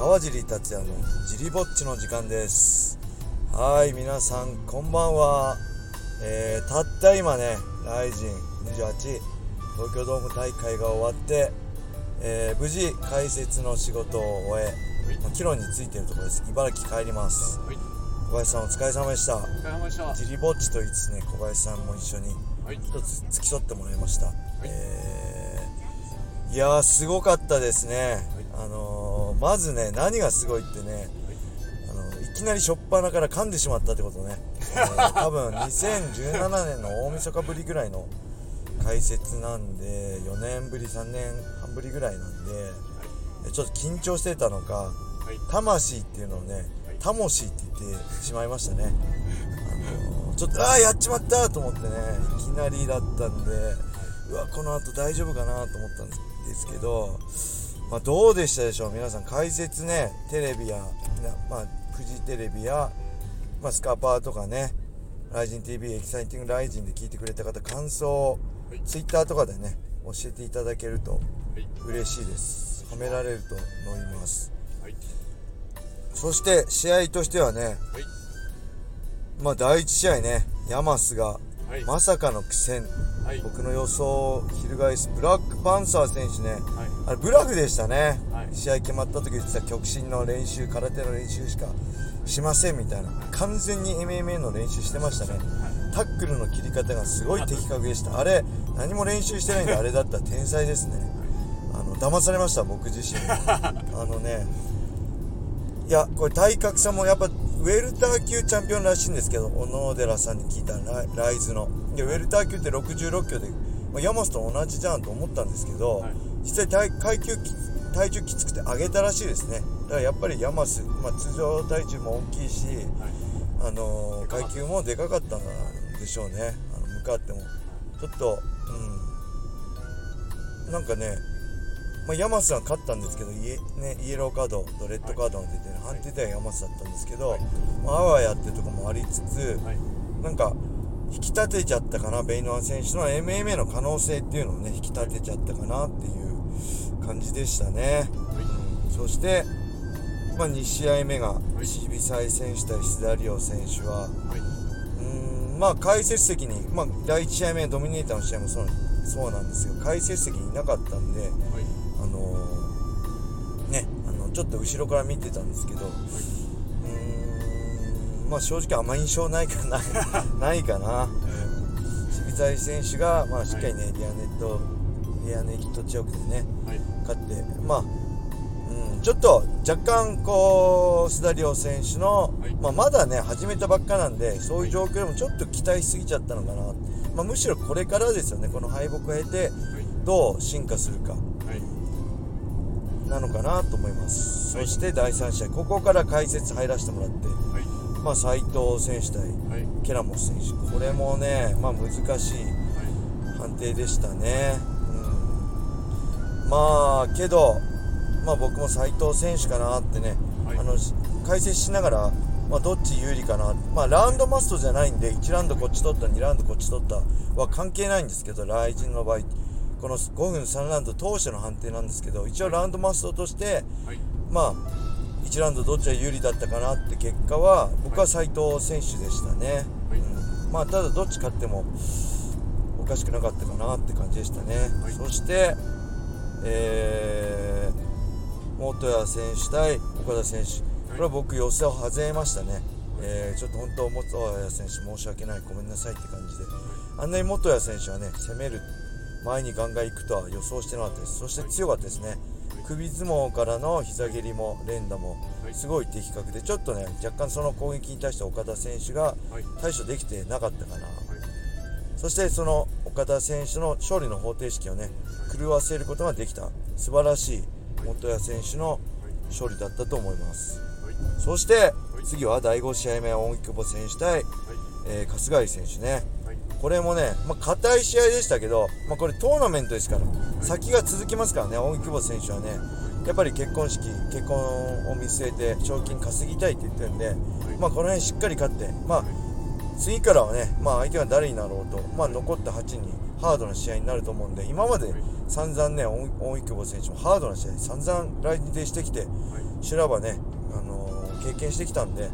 川尻達也のジリぼっちの時間です。はい皆さんこんばんは、えー、たった今ねライジン28東京ドーム大会が終わって、えー無事解説の仕事を終え、まあ帰路についているところです。茨城帰ります。はい、小林さんお疲れ様でした。お疲れ様でした。ジリぼっちと言いつつね小林さんも一緒にはい、一つ付き添ってもらいました、えーいやーすごかったですね、あのーまずね何がすごいってね、あのいきなり初っ端から噛んでしまったってことね、えー多分2017年の大晦日ぶりぐらいの解説なんで4年ぶり3年半ぶりぐらいなんでえちょっと緊張してたのかはい、魂っていうのをね、タモシーって言ってしまいましたね。あのーちょっと、ああ、やっちまったと思ってね、いきなりだったんで、うわ、この後大丈夫かなと思ったんですけど、まあ、どうでしたでしょう？皆さん、解説ね、テレビや、なまあ、フジテレビや、まあ、スカパーとかね、ライジン TV、エキサイティングライジンで聞いてくれた方、感想を、はい。ツイッターとかでね、教えていただけるとはい、嬉しいです。褒められると思います。はい、そして試合としてはね、はい、まあ第1試合ね、ヤマスがはい、まさかの苦戦、はい、僕の予想を翻すブラックパンサー選手ね、はい、あれブラフでしたね、はい。試合決まった時言ってた極真の練習、空手の練習しかしませんみたいな、完全に MMA の練習してましたね、タックルの切り方がすごい的確でした、あれ、何も練習してないんで、あれだったら天才ですね、あの騙されました、僕自身、あのね、いや、これ体格差もやっぱウェルター級チャンピオンらしいんですけど、小野寺さんに聞いたライライズの。いや、ウェルター級って66キロで、まあ、ヤマスと同じじゃんと思ったんですけど、はい実際体階級き体重きつくて上げたらしいですね。だからやっぱりヤマス、まあ、通常体重も大きいし、はい、あの階級もでかかったんでしょうね。あの向かっても。ちょっと、うん。なんかね、まあ、ヤマスは勝ったんですけど、イエ,、ね、イエローカードとレッドカードが出て、ね判定ではヤマスだったんですけど、はい。まあ、あわやってとこもありつつ、はい、なんか、引き立てちゃったかな、ベイノア選手の MMA の可能性っていうのをね、引き立てちゃったかなっていう感じでしたね。うんそして、まあ、2試合目が、い。渋沢選手対須田亮選手は、はい、うーんまあ解説席に、まあ、第1試合目ドミネーターの試合もそうそうなんですよ。解説席にいなかったんで、ちょっと後ろから見てたんですけどうーんまあ正直あんま印象ないかな。ないかな。渋沢選手が、まあ、しっかりね、リアネットリアネット強くでねはい、勝ってまあ、うん、ちょっと若干こう須田亮選手の、はい。まあ、まだね始めたばっかなんでそういう状況でもちょっと期待しすぎちゃったのかな、まあ、むしろこれからですよねこの敗北を経てどう進化するか。はい、なのかなと思います、はい。そして第3試合ここから解説入らせてもらって、はい、まあ、斉藤選手対はい、ケラモス選手。これもね、まあ、難しい判定でしたね、うん、まあけど、まあ、僕も斉藤選手かなってね、はい。あのし解説しながら、まあ、どっち有利かな、まあ、ラウンドマストじゃないんで1ラウンドこっち取った2ラウンドこっち取ったは関係ないんですけどライジンの場合この5分3ラウンド当初の判定なんですけど一応ラウンドマストとしてはい、まあ1ラウンドどっちが有利だったかなって結果は僕は斉藤選手でしたね、はい。うん。まあただどっち勝ってもおかしくなかったかなって感じでしたね、はい。そしてえー、元谷選手対岡田選手。これは僕予想を外れましたね、えーちょっと本当元谷選手申し訳ない。ごめんなさいって感じで。あんなに元谷選手はね攻める前にガンガン行くとは予想してなかったです。そして強かったですね。首相撲からの膝蹴りも連打もはい。すごい的確でちょっとね若干その攻撃に対して岡田選手がはい、対処できてなかったかな。はい、そしてその岡田選手の勝利の方程式をね狂わせることができた。素晴らしい元谷選手の勝利だったと思います。はい、そして次は第5試合目大久保選手対、えー春日井選手ね。はい、これもね、まあ、硬い試合でしたけど、まあ、これトーナメントですから、先が続きますからね、大久保選手はね、やっぱり結婚式、結婚を見据えて賞金稼ぎたいって言ってるんで、まあ、この辺しっかり勝って、まあ、次からはね、まあ、相手が誰になろうと、まあ、残った8人、ハードな試合になると思うんで今まで散々ね大久保選手もハードな試合散々来日してきてはい。修羅場ね、あのー経験してきたんで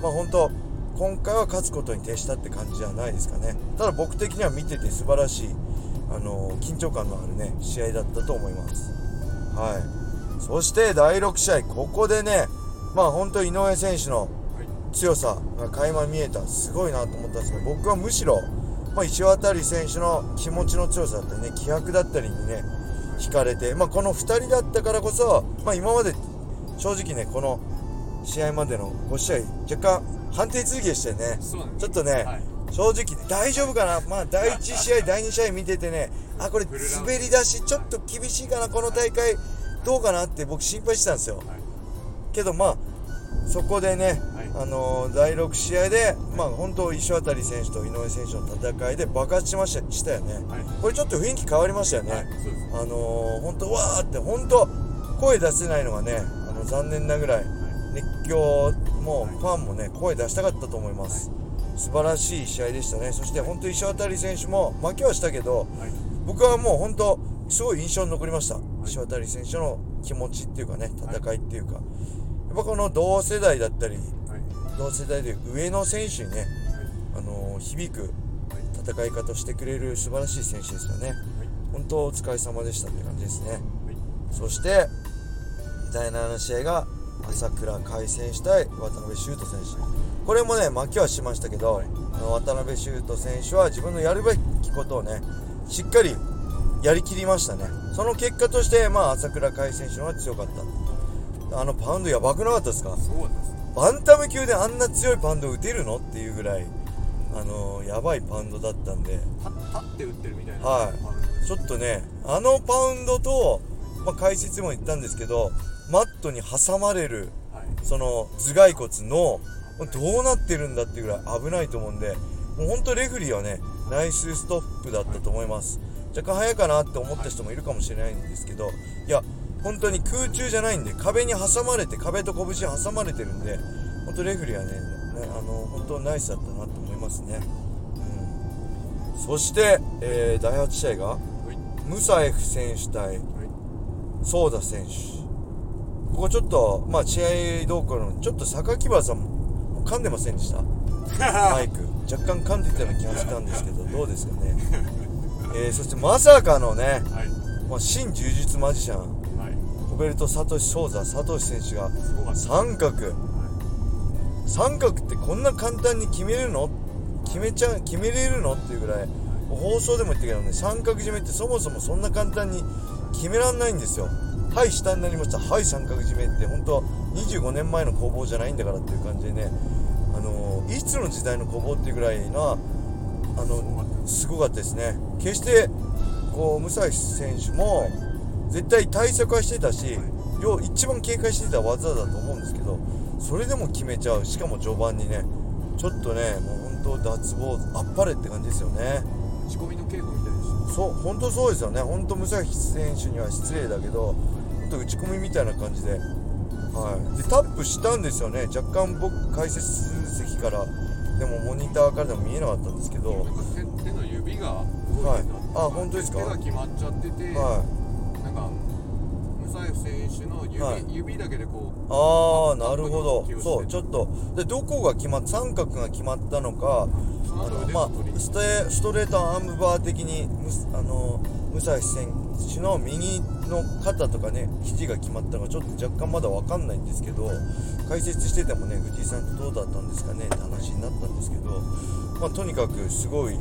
まあ本当今回は勝つことに徹したって感じじゃないですかね。ただ僕的には見てて素晴らしい、あのー緊張感のあるね試合だったと思います。はい。そして第6試合ここでねまあ本当井上選手のはい。強さが垣間見えた。すごいなと思ったんですけど僕はむしろ、まあ、石渡選手の気持ちの強さだったりね気迫だったりにね惹かれて、まあ、この2人だったからこそ、まあ、今まで正直ねこの試合までの5試合若干判定続きでしたよね。ちょっとね、はい。正直大丈夫かな、まあ、第1試合、第2試合見ててね、あ、これ、滑り出し、ちょっと厳しいかな、この大会、どうかなって僕、心配してたんですよ。はい。けど、まあ、そこでね、はい。あのー第6試合で、まあ、本当、石渡選手と井上選手の戦いで爆発しましたしたよね、はい。これちょっと雰囲気変わりましたよね、はいあのー本当、わーって、本当、声出せないのがね、あの残念なぐらい、熱狂もファンもね、声出したかったと思います。素晴らしい試合でしたね、そして本当、石渡選手も負けはしたけど、はい。僕はもう本当、すごい印象に残りました、い。石渡選手の気持ちっていうかね、戦いっていうか、やっぱこの同世代だったり、はい。同世代で上の選手にね、あのー響く戦い方をしてくれる素晴らしい選手ですよね、本当、お疲れ様でしたって感じですね。そして第7試合が朝倉海選手対渡辺修斗選手。これもね負けはしましたけど、渡辺修斗選手は自分のやるべきことをねしっかりやりきりましたね。その結果として、まあ、朝倉海選手の方が強かった。あのパウンドやばくなかったですか？そうなんですバンタム級であんな強いパウンド打てるの？っていうぐらいあのやばいパウンドだったんで。立立って打ってるみたいな。はい。ちょっとね、あのパウンドと、まあ、解説も言ったんですけど、マットに挟まれる、はいその頭蓋骨の、どうなってるんだっていうぐらい危ないと思うんで、もう本当レフェリーはね、ナイスストップだったと思います。若干早いかなって思った人もいるかもしれないんですけど、いや、本当に空中じゃないんで、壁に挟まれて、壁と拳に挟まれてるんで、本当レフェリーはね、ねあの、本当ナイスだったなと思いますね。うん。そして、えー第8試合が、はいムサエフ選手対はいソーダ選手ここちょっとまあ試合動向のちょっと榊原さんも噛んでませんでした？マイク。若干噛んでたような気がしたんですけどどうですかね、えーそしてまさかのね、はい。まあ、新柔術マジシャンはい。コベルト・サトシ・ソーザ・サトシ選手が三角。三角ってこんな簡単に決めるの？決めちゃ決めれるの？っていうぐらい。放送でも言ったけどね三角締めってそもそもそんな簡単に決めらんないんですよはい下になりました。はい三角締めって本当25年前の工房じゃないんだからっていう感じでねあのいつの時代の工房っていうぐらいなあのすごかったですね。決してこうムサイ選手も絶対対策はしてたし両一番警戒してた技だと思うんですけどそれでも決めちゃう。しかも序盤にねちょっとねもう本当脱帽あっぱれって感じですよね。打ち込みの稽古みたいでした。そう本当そうですよね。本当ムサヒ選手には失礼だけど本当打ち込みみたいな感じで,、はい、でタップしたんですよね。若干僕解説席から。でもモニターからでも見えなかったんですけど。手手の指が動いてたはい。あ本当ですか？手が決まっちゃってて、はなんかムサエフ選手の指,、はい。指だけでこうああなるほど。そうちょっと。でどこが決まっ三角が決まったのか。あのまあストレストレートアームバー的にあのムサヒ選手の右の肩とかね肘が決まったのがちょっと若干まだ分かんないんですけど解説しててもね藤井さんとどうだったんですかねって話になったんですけど、まあ、とにかくすごい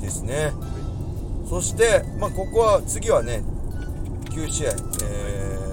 ですね。そして、まあ、ここは次はね9試合、えー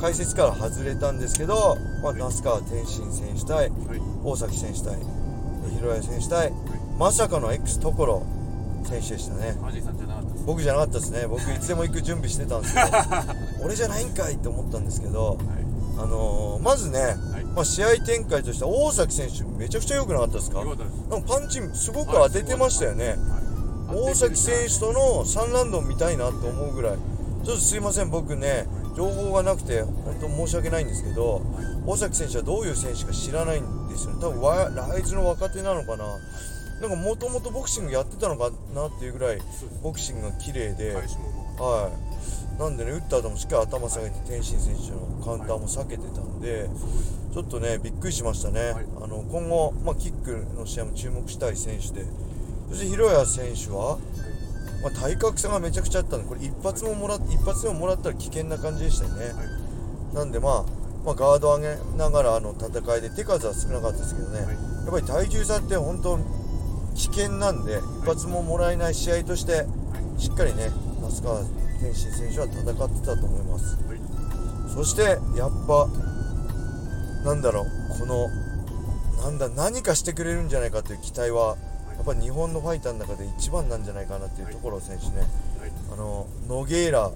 解説から外れたんですけど、まあ、那須川天心選手対はい。大崎選手対広谷選手対まさかの X 所選手でしたね僕じゃなかったですね。僕いつでも行く準備してたんですけど 俺じゃないんかいって思ったんですけどはい。あのーまずね、はい。まあ、試合展開としては大崎選手めちゃくちゃ良くなかったですか？なんかパンチすごく当ててましたよね、はい。大崎選手との3ラウンド見たいなと思うぐらいちょっとすいません僕ね情報がなくて本当申し訳ないんですけど大崎選手はどういう選手か知らないんですよね。多分わライズの若手なのかななんかもともとボクシングやってたのかなっていうぐらいボクシングが綺麗で、はい、なんでね打った後もしっかり頭下げて天心選手のカウンターも避けてたんで、ちょっとねびっくりしましたね、はい。あの今後、まあ、キックの試合も注目したい選手でそして広谷選手は、まあ、体格差がめちゃくちゃあったんでこれ一発ももらっ一発でももらったら危険な感じでしたよね、はい。なんで、まあ、まあガード上げながらの戦いで手数は少なかったですけどね、はい。やっぱり体重差って本当危険なんで一発ももらえない試合としてしっかりね那須川天心選手は戦ってたと思います。はい。そしてやっぱなんだろうこのなんだ何かしてくれるんじゃないかという期待はやっぱ日本のファイターの中で一番なんじゃないかなっていうところ選手ねはい。あのノゲーラ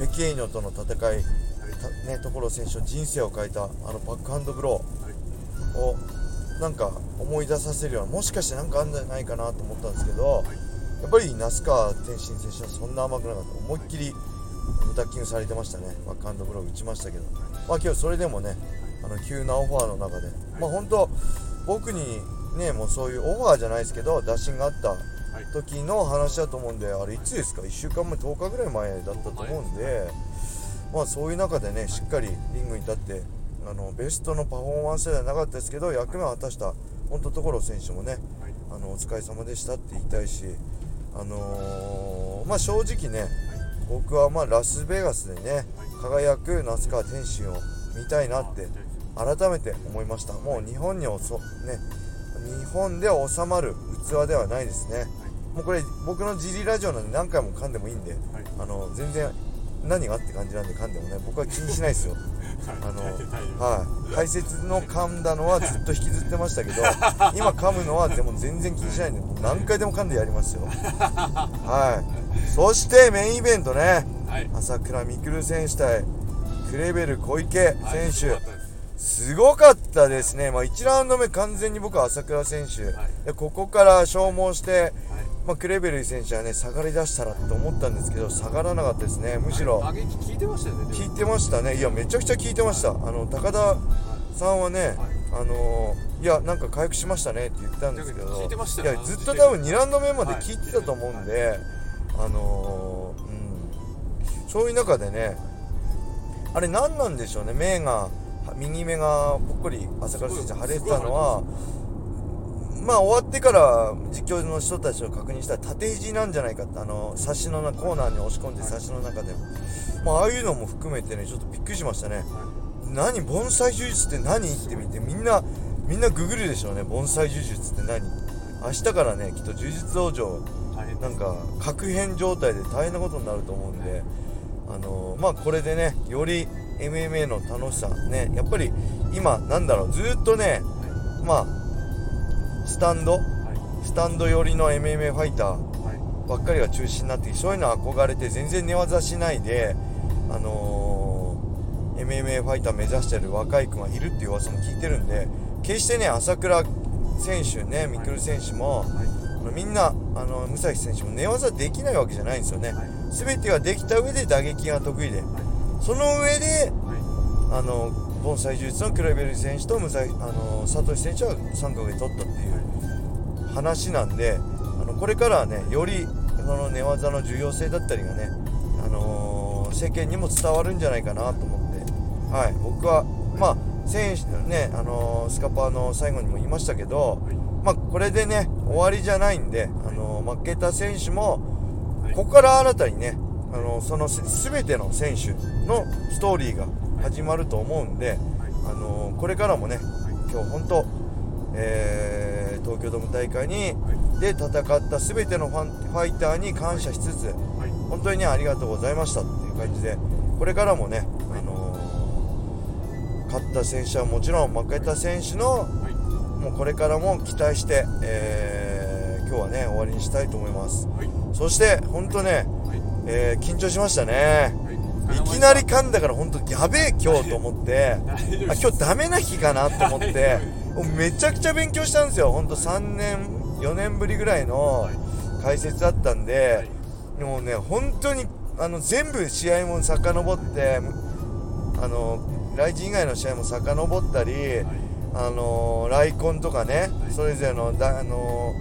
ペケーニョとの戦いはい。たね、ところ選手の人生を変えたあのバックハンドブロはい。ーをなんか思い出させるようなもしかしてなんかあるんじゃないかなと思ったんですけどやっぱり那須川天心選手はそんな甘くなかった思いっきりダッキングされてましたね。バックハンドブロー打ちましたけど。まあ今日それでもねあの急なオファーの中でまあ本当僕にねもうそういうオファーじゃないですけど打診があったはい。時の話だと思うんであれいつですか？1週間前10日ぐらい前だったと思うんでまあそういう中でねしっかりリングに立ってあのベストのパフォーマンスではなかったですけど役目を果たした本当所選手もねはい。あのお疲れ様でしたって言いたいしあのーまあ正直ね僕はまあラスベガスでね輝く那須川天心を見たいなって改めて思いました。もう日本におそね日本で収まる器ではないですね。もうこれ僕のジリラジオなんで何回も噛んでもいいんではい。あの全然何がって感じなんで噛んでもね僕は気にしないですよあのはい。解説の噛んだのはずっと引きずってましたけど 今噛むのはでも全然気にしないんで何回でも噛んでやりますよ。はい。そしてメインイベントね。はい。朝倉未来選手対クレベル小池はい。選手、すごかったです。すごかったですね、まあ、1ラウンド目、完全に僕は朝倉選手、はい。でここから消耗して、はいまあ、クレベル選手はね下がりだしたらと思ったんですけど下がらなかったですね、むしろ打撃聞いてましたよね聞いてましたね、いや、めちゃくちゃ聞いてました、あの高田さんはね、あのいや、なんか回復しましたねって言ったんですけど、聞いやずっと多分2ラウンド目まで聞いてたと思うんで、あのうん、そういう中でね、あれ、何なんでしょうね、目が、右目がぽっこり朝倉選手、腫れてたのは。まあ終わってから実況の人たちを確認したら縦肘なんじゃないかってあの差しのなコーナーに押し込んで差しの中で、まあああいうのも含めてねちょっとびっくりしましたね。何盆栽呪術って何って見てみんなみんなググるでしょうね。盆栽呪術って何。明日からねきっと呪術道場なんか確変状態で大変なことになると思うんであのまあこれでねより MMA の楽しさねやっぱり今なんだろうずーっとねまあスタンド？はい。スタンド寄りの MMA ファイターはい。ばっかりが中心になってそういうの憧れて全然寝技しないであのー MMA ファイター目指してる若い子がいるっていう噂も聞いてるんで決してね朝倉選手ねミクル選手も、はい。あのみんなあの武蔵選手も寝技できないわけじゃないんですよね、はい。全てができた上で打撃が得意で。その上ではあの盆栽術のクレベル選手と武蔵あのサトシ選手は三角で取ったっていう話なんであのこれからはねよりその寝技の重要性だったりがね、あのー世間にも伝わるんじゃないかなと思って、はい、僕はまあ選手ね、あのースカパーの最後にも言いましたけど、まあ、これでね終わりじゃないんで、あのー負けた選手もここから新たにね、あのその全ての選手のストーリーが始まると思うんで、あのこれからもね、今日本当、えー東京ドーム大会にで戦った全てのファンファイターに感謝しつつ、はい。本当にねありがとうございましたっていう感じで、これからもね、あの勝った選手はもちろん負けた選手のはい。もうこれからも期待して、えー今日はね終わりにしたいと思います。はい。そして本当ね、はい。えー緊張しましたね。はいいきなり噛んだから本当やべえ今日と思ってあ今日ダメな日かなと思ってめちゃくちゃ勉強したんですよ。本当3年4年ぶりぐらいのはい。解説だったんで、もうね本当にあの全部試合も遡ってあのライジン以外の試合も遡ったり、はい。あのライコンとかね、それぞれのだあの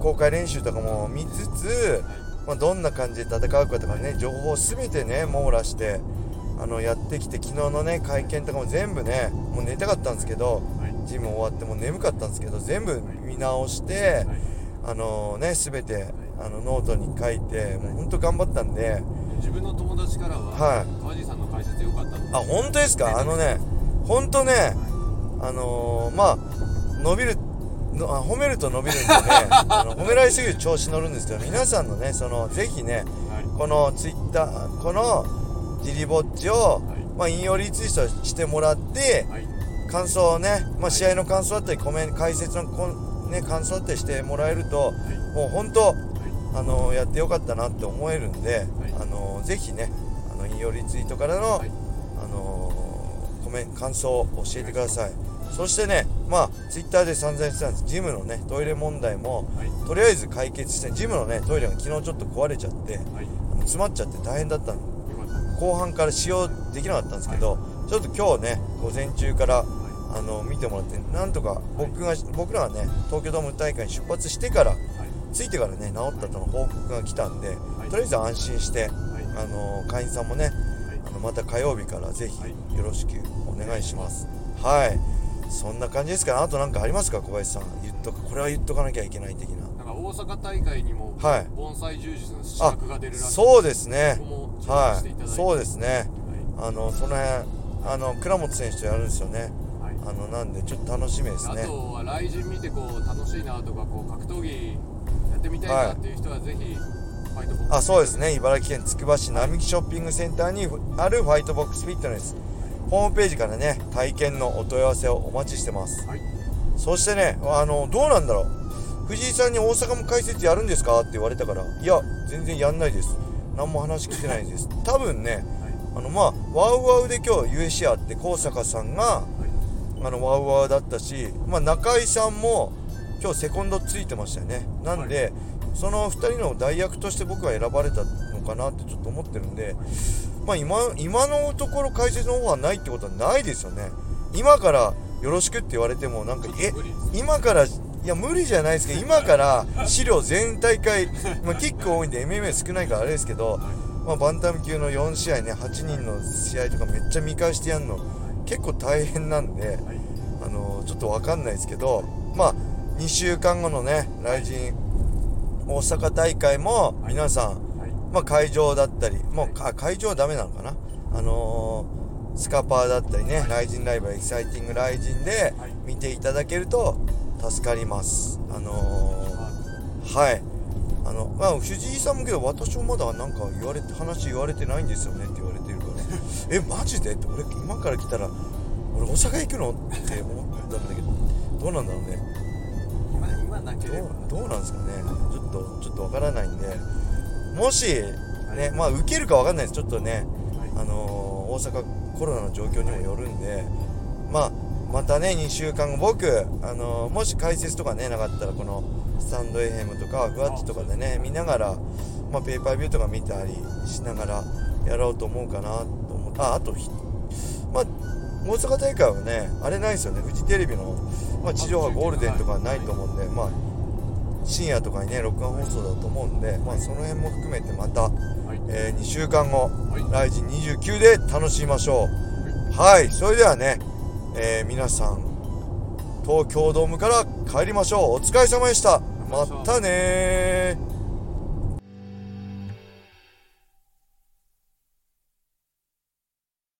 公開練習とかも見つつ、まあ、どんな感じで戦うかとかね情報を全てね網羅してあのやってきて昨日のね会見とかも全部ねもう寝たかったんですけどはい。ジム終わってもう眠かったんですけど全部見直してはい。あのね全てあのノートに書いてもう本当頑張ったんで。自分の友達からは、はい。川地さんの解説良かったとあ本当ですか？あのね本当ねあのーまあ伸びるのあ褒めると伸びるんでね。あの褒められすぎると調子乗るんですけど皆さんのねそのぜひねはい。このツイッターこのジリぼっちを、はい。まあ、引用リツイートしてもらってはい。感想をね、まあ、試合の感想だったりコメン解説のこん、ね、感想だったりしてもらえるとはい。もう本当あのやってよかったなって思えるんで、い。あのぜひねあの引用リツイートからの、はい。あのコメン感想を教えてください。そしてねまあツイッターで散々言ってたんです。ジムのねトイレ問題もはい。とりあえず解決してジムのねトイレが昨日ちょっと壊れちゃってはい。詰まっちゃって大変だったの。後半から使用できなかったんですけど、ちょっと今日ね午前中からあの見てもらってなんとか僕が僕らはね東京ドーム大会に出発してからはい。着いてからね治ったとの報告が来たんで、い。とりあえず安心してはい。あの会員さんもねはい。あのまた火曜日からぜひはい。よろしくお願いします。はいそんな感じですかね。あと何かありますか？小林さん。言っとくこれは言っとかなきゃいけない的な。なんか大阪大会にも、はい。盆栽柔術の資あ格が出るらしい。そうですね。はい。そうですね。はあのその辺あの倉本選手とやるんですよね。いはい。あのなんでちょっと楽しみですあねとは来人見てこう楽しいなとかこう格闘技やってみたいなっていう人はぜひファイトボックスあそうですね。茨城県つくば市並木ショッピングセンターにあるファイトボックスフィットネスホームページからね体験のお問い合わせをお待ちしてます。はい。そしてねあのどうなんだろう。藤井さんに大阪も解説やるんですかって言われたからいや全然やんないです。何も話聞いてないです。多分ねはい。あのまあワウワウで今日 USC あって高坂さんがはい。あのワウワウだったし、まあ、中井さんも今日セコンドついてましたよね。なんで、その2人の代役として僕が選ばれたのかなってちょっと思ってるんで、まあ、今今のところ解説のオファーないってことはないですよね。今からよろしくって言われてもなんかえ今からいや無理じゃないですけど 今から資料全大会、まあ、キック多いんで MMA 少ないからあれですけど、まあ、バンタム級の4試合ね8人の試合とかめっちゃ見返してやるの結構大変なんで、はい。あのちょっと分かんないですけどまあ2週間後のね来人大阪大会も皆さん、はいまあ、会場だったりもうか会場はダメなのかな？あのースカパーだったりね、ライジンライブエキサイティングライジンではい。見ていただけると助かります。あのーはい。あの、まあ、藤井さんもけど私もまだなんか言われて話言われてないんですよねって言われてるから。えマジで？って俺今から来たら俺大阪行くの？って思ったんだけど。どうなんだろうね。今今なければどうなんですかね。ちょっとちょっとわからないんでもしねまあ受けるかわかんないです。ちょっとねはい。あのー大阪コロナの状況にもよるんでまあまたね2週間後僕、あのーもし解説とかねなかったらこのスタンド FM とかふわっちとかでね見ながら、まあ、ペーパービューとか見たりしながらやろうと思うかなと思ってああとひまあ大阪大会はねあれないですよね。フジテレビの、まあ、地上波ゴールデンとかはないと思うんでまあ深夜とかにね録画放送だと思うんで、まあ、その辺も含めてまた、はい。え2週間後はい。ライジン29で楽しみましょう。はい。それではね、えー皆さん東京ドームから帰りましょう。お疲れ様でした。またねー